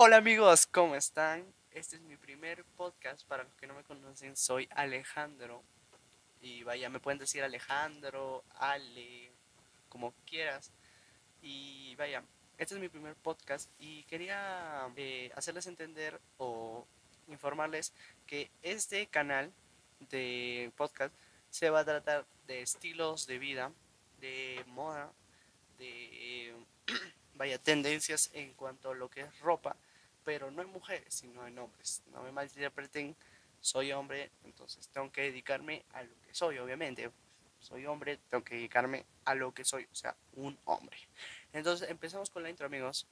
Hola amigos, ¿cómo están? Este es mi primer podcast. Para los que no me conocen, soy Alejandro. Y vaya, me pueden decir Alejandro, Ale, como quieras. Y vaya, este es mi primer podcast y quería eh, hacerles entender o informarles que este canal de podcast se va a tratar de estilos de vida, de moda, de vaya tendencias en cuanto a lo que es ropa, pero no en mujeres, sino en hombres. No me malinterpreten, soy hombre, entonces tengo que dedicarme a lo que soy, obviamente. Soy hombre, tengo que dedicarme a lo que soy, o sea, un hombre. Entonces empezamos con la intro, amigos.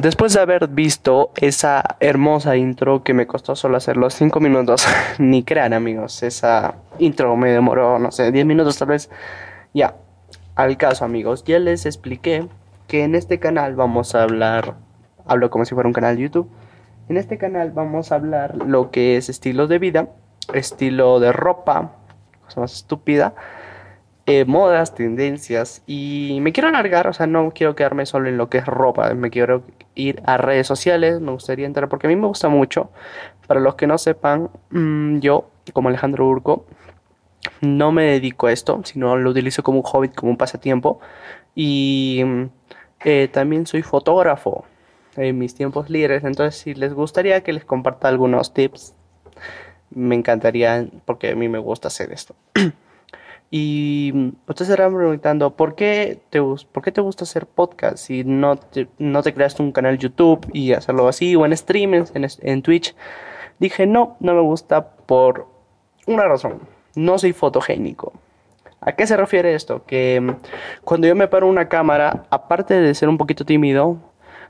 Después de haber visto esa hermosa intro que me costó solo hacer los 5 minutos, ni crean amigos, esa intro me demoró, no sé, 10 minutos tal vez. Ya, al caso amigos, ya les expliqué que en este canal vamos a hablar, hablo como si fuera un canal de YouTube, en este canal vamos a hablar lo que es estilo de vida, estilo de ropa, cosa más estúpida, eh, modas, tendencias y me quiero alargar, o sea, no quiero quedarme solo en lo que es ropa, me quiero ir a redes sociales, me gustaría entrar porque a mí me gusta mucho. Para los que no sepan, mm, yo, como Alejandro Urco, no me dedico a esto, sino lo utilizo como un hobby, como un pasatiempo. Y mm, eh, también soy fotógrafo en mis tiempos libres, entonces si les gustaría que les comparta algunos tips, me encantaría porque a mí me gusta hacer esto. Y ustedes estarán preguntando, ¿por qué te, por gusta hacer podcast si no te, no te creaste un canal YouTube y hacerlo así o en streaming, en, en Twitch? Dije, no, no me gusta por una razón. No soy fotogénico. ¿A qué se refiere esto? Que mm, cuando yo me paro una cámara, aparte de ser un poquito tímido,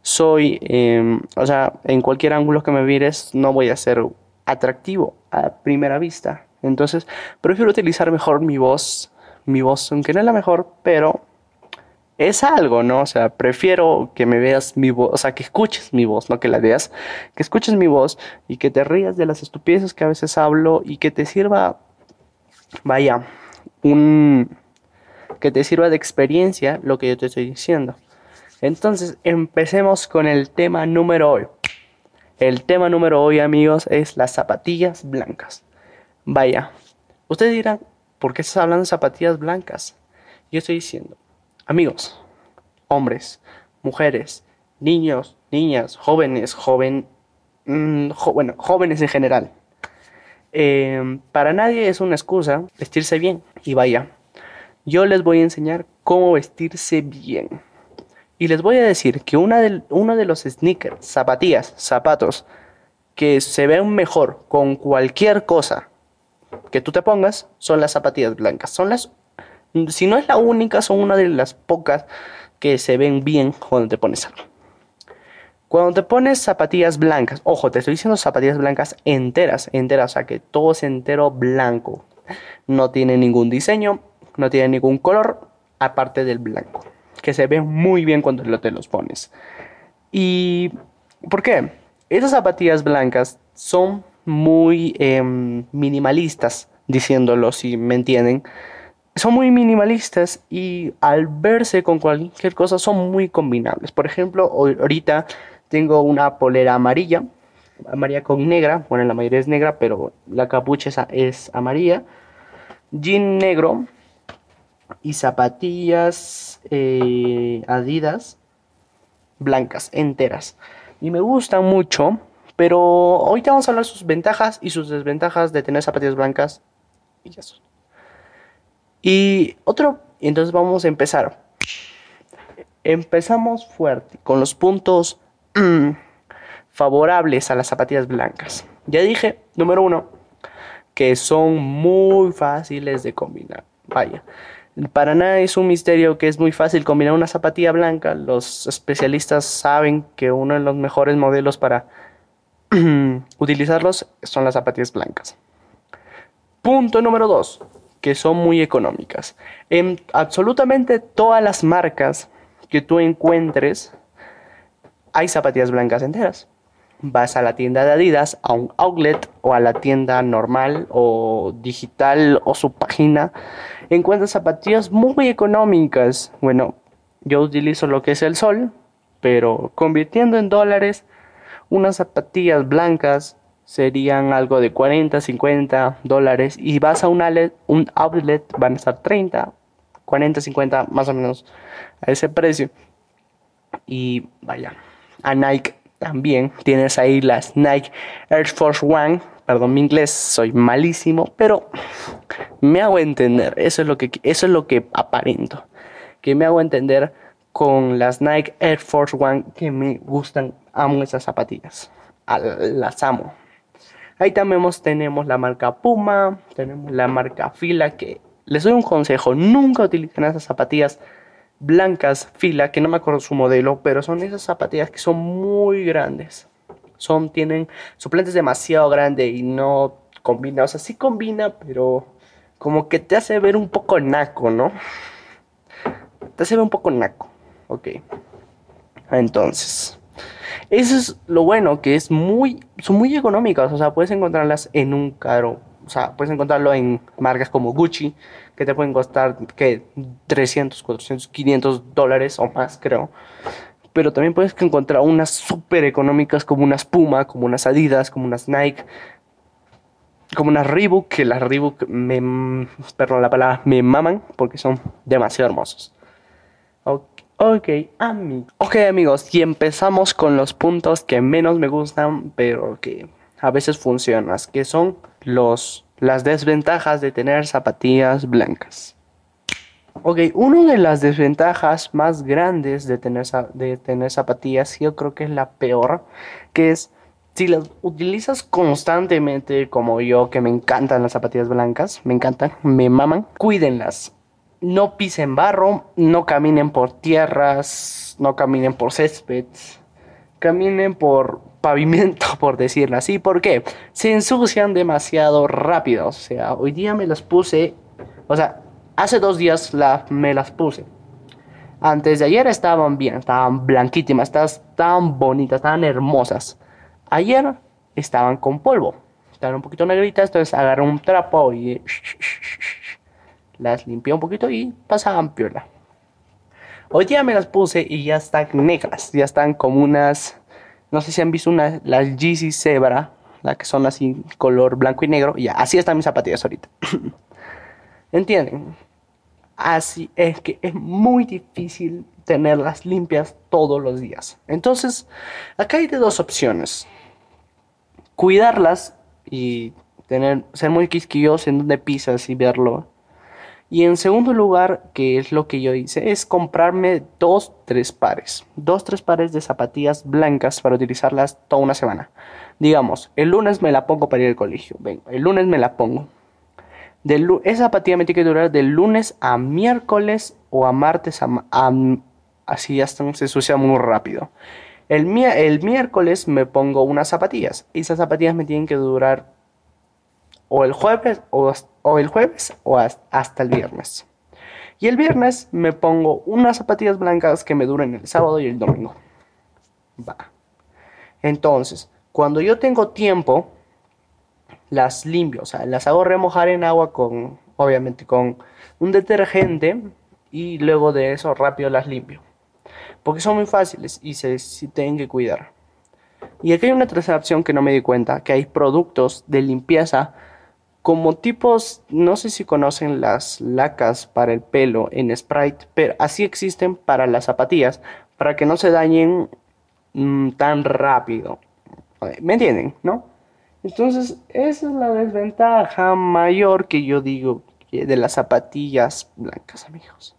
soy, em, o sea, en cualquier ángulo que me mires, no voy a ser atractivo a primera vista. Entonces, prefiero utilizar mejor mi voz, mi voz, aunque no es la mejor, pero es algo, ¿no? O sea, prefiero que me veas mi voz, o sea, que escuches mi voz, no que la veas, que escuches mi voz y que te rías de las estupideces que a veces hablo y que te sirva, vaya, un, que te sirva de experiencia lo que yo te estoy diciendo. Entonces, empecemos con el tema número hoy. El tema número hoy, amigos, es las zapatillas blancas. Vaya, ustedes dirán, ¿por qué estás hablando de zapatillas blancas? Yo estoy diciendo, amigos, hombres, mujeres, niños, niñas, jóvenes, joven, mm, bueno, jóvenes en general. Em, para nadie es una excusa vestirse bien. Y vaya, yo les voy a enseñar cómo vestirse bien. Y les voy a decir que una de, uno de los sneakers, zapatillas, zapatos, que se ven mejor con cualquier cosa que tú te pongas son las zapatillas blancas. Son las, si no es la única, son una de las pocas que se ven bien cuando te pones algo. Cuando te pones zapatillas blancas, ojo, te estoy diciendo zapatillas blancas enteras, enteras, o sea que todo es entero blanco. No tiene ningún diseño, no tiene ningún color, aparte del blanco, que se ve muy bien cuando te los pones. ¿Y por qué? Esas zapatillas blancas son muy em, minimalistas, diciéndolo si me entienden. Son muy minimalistas y al verse con cualquier cosa son muy combinables. Por ejemplo, ahorita tengo una polera amarilla, amarilla con negra, bueno, la mayoría es negra, pero la capucha es amarilla, jean negro y zapatillas eh, adidas blancas, enteras. Y me gustan mucho pero te vamos a hablar sus ventajas y sus desventajas de tener zapatillas blancas. Y. Y otro, entonces vamos a empezar. Empezamos fuerte con los puntos mm, favorables a las zapatillas blancas. Ya dije, número uno, que son muy fáciles de combinar. Vaya, para nada es un misterio que es muy fácil combinar una zapatilla blanca. Los especialistas saben que uno de los mejores modelos para utilizarlos son las zapatillas blancas. Punto número dos, que son muy económicas. En absolutamente todas las marcas que tú encuentres hay zapatillas blancas enteras. vas a la tienda de Adidas, a un outlet o a la tienda normal o digital o su página, encuentras zapatillas muy económicas. Bueno, yo utilizo lo que es el sol, pero convirtiendo en dólares, unas zapatillas blancas serían algo de 40, 50 dólares y vas a un outlet, un outlet van a estar 30, 40, 50 más o menos a ese precio. Y vaya, a Nike también tienes ahí las Nike Air Force One. Perdón mi inglés, soy malísimo, pero me hago entender. Eso es lo que, eso es lo que aparento. Que me hago entender con las Nike Air Force One que me gustan. Amo esas zapatillas. Las amo. Ahí también tenemos la marca Puma, tenemos la marca Fila, que les doy un consejo, nunca utilicen esas zapatillas blancas fila, que no me acuerdo su modelo, pero son esas zapatillas que son muy grandes. Son, tienen, su planta es demasiado grande y no combina, o sea, sí combina, pero como que te hace ver un poco naco, ¿no? Te hace ver un poco naco, ok. Entonces, eso es lo bueno, que es muy, son muy económicas, o sea, puedes encontrarlas en un caro, o sea, puedes encontrarlo en marcas como Gucci, que te pueden costar que 300, 400, 500 dólares o más, creo. Pero también puedes encontrar unas súper económicas como unas Puma, como unas Adidas, como unas Nike, como unas Reebok, que las Reebok me, perdón la palabra, me maman porque son demasiado hermosos. Ok, amigos. Ok, amigos, y empezamos con los puntos que menos me gustan, pero que a veces funcionan, que son los las desventajas de tener zapatillas blancas. Ok, una de las desventajas más grandes de tener, de tener zapatillas, yo creo que es la peor, que es si las utilizas constantemente como yo, que me encantan las zapatillas blancas, me encantan, me maman, cuídenlas. No pisen barro, no caminen por tierras, no caminen por céspedes, caminen por pavimento, por decirlo así. ¿Por qué? Se ensucian demasiado rápido. O sea, hoy día me las puse, o sea, hace dos días me las puse. Antes de ayer estaban bien, estaban blanquísimas, estaban bonitas, estaban hermosas. Ayer estaban con polvo, estaban un poquito negritas, entonces agarré un trapo y las limpié un poquito y pasaban piola. Hoy día me las puse y ya están negras, ya están como unas no sé si han visto una, las Yeezy Zebra, la que son así color blanco y negro. Ya, así están mis zapatillas ahorita. ¿Entienden? Así es que es muy difícil tenerlas limpias todos los días. Entonces, acá hay de dos opciones. Cuidarlas y tener, ser muy quisquillosos en donde pisas y verlo y en segundo lugar, que es lo que yo hice, es comprarme dos, tres pares. Dos, tres pares de zapatillas blancas para utilizarlas toda una semana. Digamos, el lunes me la pongo para ir al colegio. Ven, el lunes me la pongo. esa zapatilla me tiene que durar del lunes a miércoles o a martes. así ya se ensucia muy rápido. El, el miércoles me pongo unas zapatillas. Esas zapatillas me tienen que durar o el jueves o, el jueves o hasta el viernes. Y el viernes me pongo unas zapatillas blancas que me duren el sábado y el domingo. Va. Entonces, cuando yo tengo tiempo, las limpio, o sea, las hago remojar en agua con, obviamente, con un detergente y luego de eso rápido las limpio. Porque son muy fáciles y se, se tienen que cuidar. Y aquí hay una tercera opción que no me di cuenta, que hay productos de limpieza como tipos, no sé si conocen las lacas para el pelo en Sprite, pero así existen para las zapatillas, para que no se dañen mm, tan rápido. ¿Me entienden? ¿No? Entonces, esa es la desventaja mayor que yo digo de las zapatillas blancas, amigos.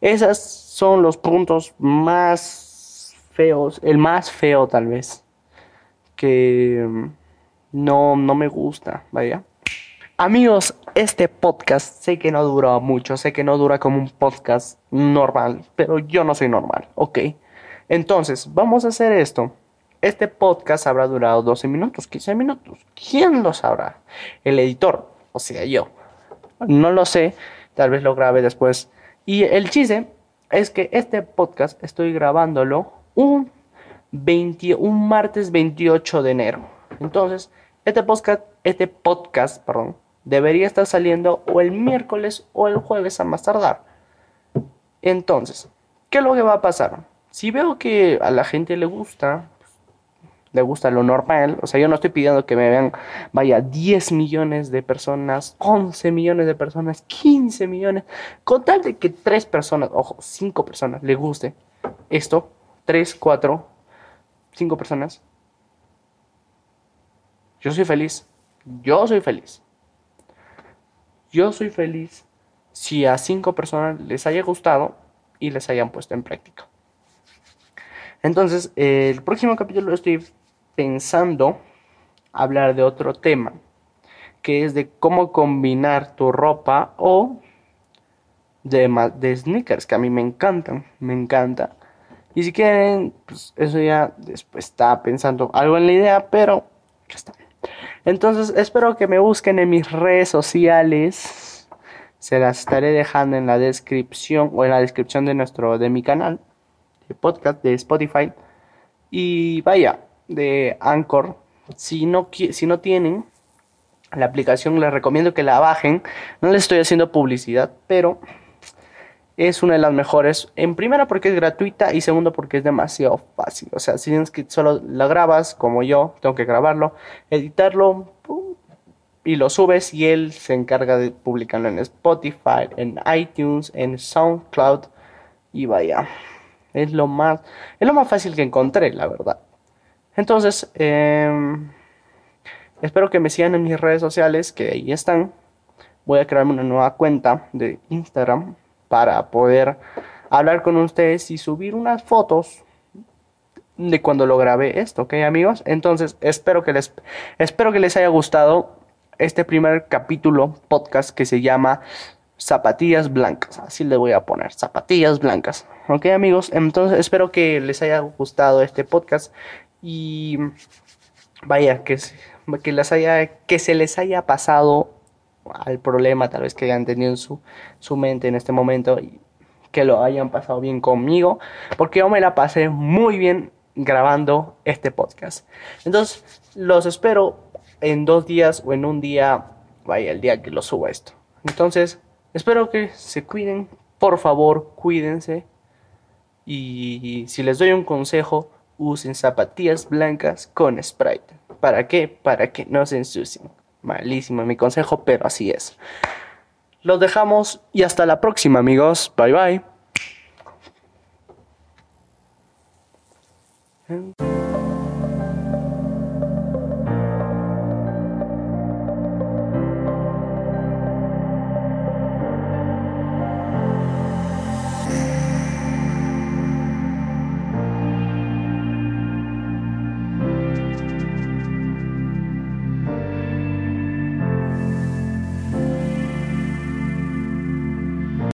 Esos son los puntos más feos, el más feo tal vez, que mm, no, no me gusta, vaya. Amigos, este podcast sé que no dura mucho, sé que no dura como un podcast normal, pero yo no soy normal, ¿ok? Entonces, vamos a hacer esto. Este podcast habrá durado 12 minutos, 15 minutos. ¿Quién lo sabrá? El editor, o sea, yo. No lo sé, tal vez lo grabe después. Y el chiste es que este podcast estoy grabándolo un un martes 28 de enero. Entonces, este podcast, este podcast, perdón, debería estar saliendo o el miércoles o el jueves a más tardar. Entonces, ¿qué es lo que va a pasar? Si veo que a la gente le gusta, le gusta lo normal, o sea, yo no estoy pidiendo que me vean, vaya, 10 millones de personas, 11 millones de personas, 15 millones, con tal de que 3 personas, ojo, 5 personas le guste esto, 3, 4, 5 personas, yo soy feliz, yo soy feliz. Yo soy feliz si a 5 personas les haya gustado y les hayan puesto en práctica. Entonces, el próximo capítulo estoy pensando hablar de otro tema, que es de cómo combinar tu ropa o de, de sneakers, que a mí me encantan, me encanta. Y si quieren, pues eso ya después está pensando algo en la idea, pero ya está. Entonces, espero que me busquen en mis redes sociales. Se las estaré dejando en la descripción o en la descripción de nuestro de mi canal de podcast de Spotify. Y vaya, de Anchor. Si no, si no tienen la aplicación, les recomiendo que la bajen. No les estoy haciendo publicidad, pero es una de las mejores. En primera porque es gratuita y segundo porque es demasiado fácil. O sea, si tienes que solo la grabas como yo, tengo que grabarlo, editarlo y lo subes y él se encarga de publicarlo en Spotify, en iTunes, en SoundCloud y vaya. Es lo más, es lo más fácil que encontré, la verdad. Entonces, em, espero que me sigan en mis redes sociales, que ahí están. Voy a crearme una nueva cuenta de Instagram para poder hablar con ustedes y subir unas fotos de cuando lo grabé esto, ¿ok amigos? Entonces, espero que les, espero que les haya gustado este primer capítulo podcast que se llama Zapatillas Blancas. Así le voy a poner, Zapatillas Blancas. ¿Ok amigos? Entonces, espero que les haya gustado este podcast y vaya, que, que, les haya, que se les haya pasado al problema tal vez que hayan tenido en su, su mente en este momento y que lo hayan pasado bien conmigo, porque yo me la pasé muy bien grabando este podcast. Entonces, los espero en dos días o en un día, vaya, el día que lo suba esto. Entonces, espero que se cuiden, por favor, cuídense. Y si les doy un consejo, usen zapatillas blancas con Sprite. ¿Para qué? Para que no se ensucien. Malísimo mi consejo, pero así es. Los dejamos y hasta la próxima amigos. Bye bye.